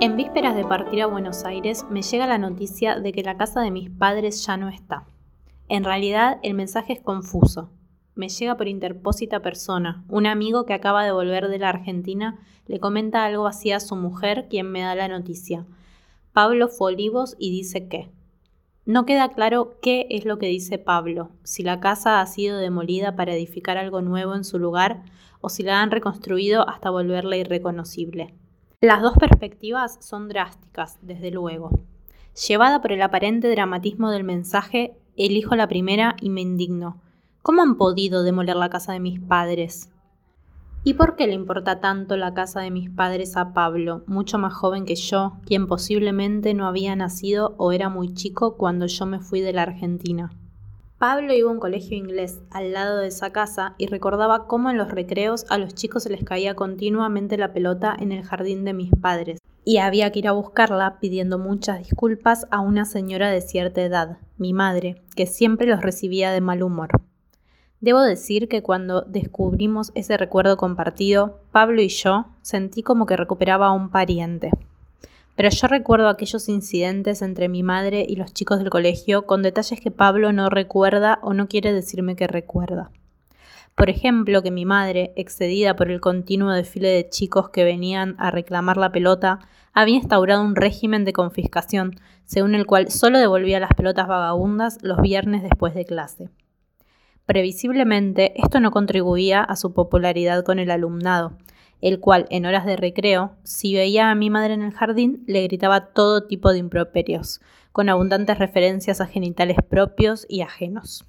En vísperas de partir a Buenos Aires me llega la noticia de que la casa de mis padres ya no está. En realidad el mensaje es confuso. Me llega por interpósita persona. Un amigo que acaba de volver de la Argentina le comenta algo así a su mujer, quien me da la noticia. Pablo fue Olivos y dice que. No queda claro qué es lo que dice Pablo, si la casa ha sido demolida para edificar algo nuevo en su lugar o si la han reconstruido hasta volverla irreconocible. Las dos perspectivas son drásticas, desde luego. Llevada por el aparente dramatismo del mensaje, elijo la primera y me indigno. ¿Cómo han podido demoler la casa de mis padres? ¿Y por qué le importa tanto la casa de mis padres a Pablo, mucho más joven que yo, quien posiblemente no había nacido o era muy chico cuando yo me fui de la Argentina? Pablo iba a un colegio inglés al lado de esa casa y recordaba cómo en los recreos a los chicos se les caía continuamente la pelota en el jardín de mis padres, y había que ir a buscarla pidiendo muchas disculpas a una señora de cierta edad, mi madre, que siempre los recibía de mal humor. Debo decir que cuando descubrimos ese recuerdo compartido, Pablo y yo sentí como que recuperaba a un pariente. Pero yo recuerdo aquellos incidentes entre mi madre y los chicos del colegio con detalles que Pablo no recuerda o no quiere decirme que recuerda. Por ejemplo, que mi madre, excedida por el continuo desfile de chicos que venían a reclamar la pelota, había instaurado un régimen de confiscación, según el cual solo devolvía las pelotas vagabundas los viernes después de clase. Previsiblemente, esto no contribuía a su popularidad con el alumnado, el cual, en horas de recreo, si veía a mi madre en el jardín, le gritaba todo tipo de improperios, con abundantes referencias a genitales propios y ajenos.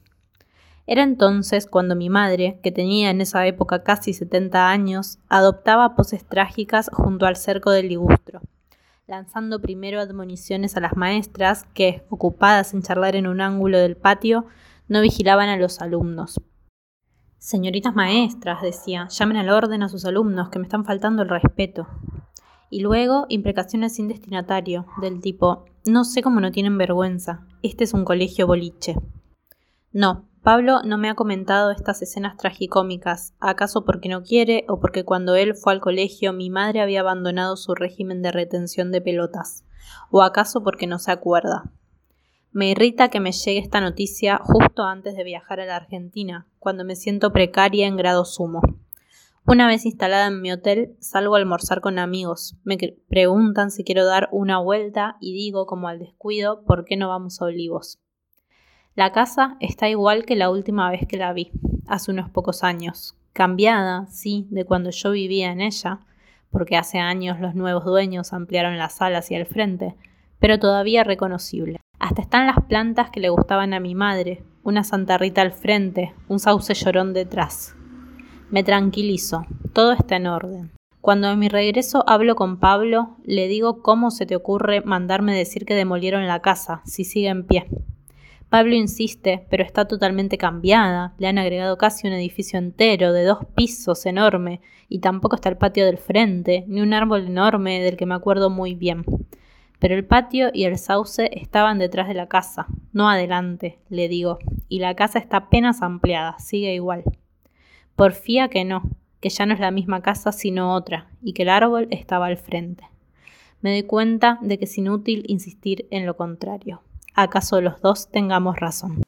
Era entonces cuando mi madre, que tenía en esa época casi 70 años, adoptaba poses trágicas junto al cerco del ligustro, lanzando primero admoniciones a las maestras que, ocupadas en charlar en un ángulo del patio, no vigilaban a los alumnos. Señoritas maestras, decía, llamen al orden a sus alumnos, que me están faltando el respeto. Y luego imprecaciones sin destinatario, del tipo, no sé cómo no tienen vergüenza, este es un colegio boliche. No, Pablo no me ha comentado estas escenas tragicómicas, acaso porque no quiere o porque cuando él fue al colegio mi madre había abandonado su régimen de retención de pelotas, o acaso porque no se acuerda. Me irrita que me llegue esta noticia justo antes de viajar a la Argentina, cuando me siento precaria en grado sumo. Una vez instalada en mi hotel, salgo a almorzar con amigos. Me preguntan si quiero dar una vuelta y digo, como al descuido, ¿por qué no vamos a Olivos? La casa está igual que la última vez que la vi, hace unos pocos años. Cambiada, sí, de cuando yo vivía en ella, porque hace años los nuevos dueños ampliaron la sala hacia el frente, pero todavía reconocible. Hasta están las plantas que le gustaban a mi madre, una Santa Rita al frente, un sauce llorón detrás. Me tranquilizo, todo está en orden. Cuando a mi regreso hablo con Pablo, le digo cómo se te ocurre mandarme decir que demolieron la casa, si sigue en pie. Pablo insiste, pero está totalmente cambiada, le han agregado casi un edificio entero, de dos pisos enorme, y tampoco está el patio del frente, ni un árbol enorme del que me acuerdo muy bien. Pero el patio y el sauce estaban detrás de la casa, no adelante, le digo, y la casa está apenas ampliada, sigue igual. Porfía que no, que ya no es la misma casa sino otra, y que el árbol estaba al frente. Me doy cuenta de que es inútil insistir en lo contrario. ¿Acaso los dos tengamos razón?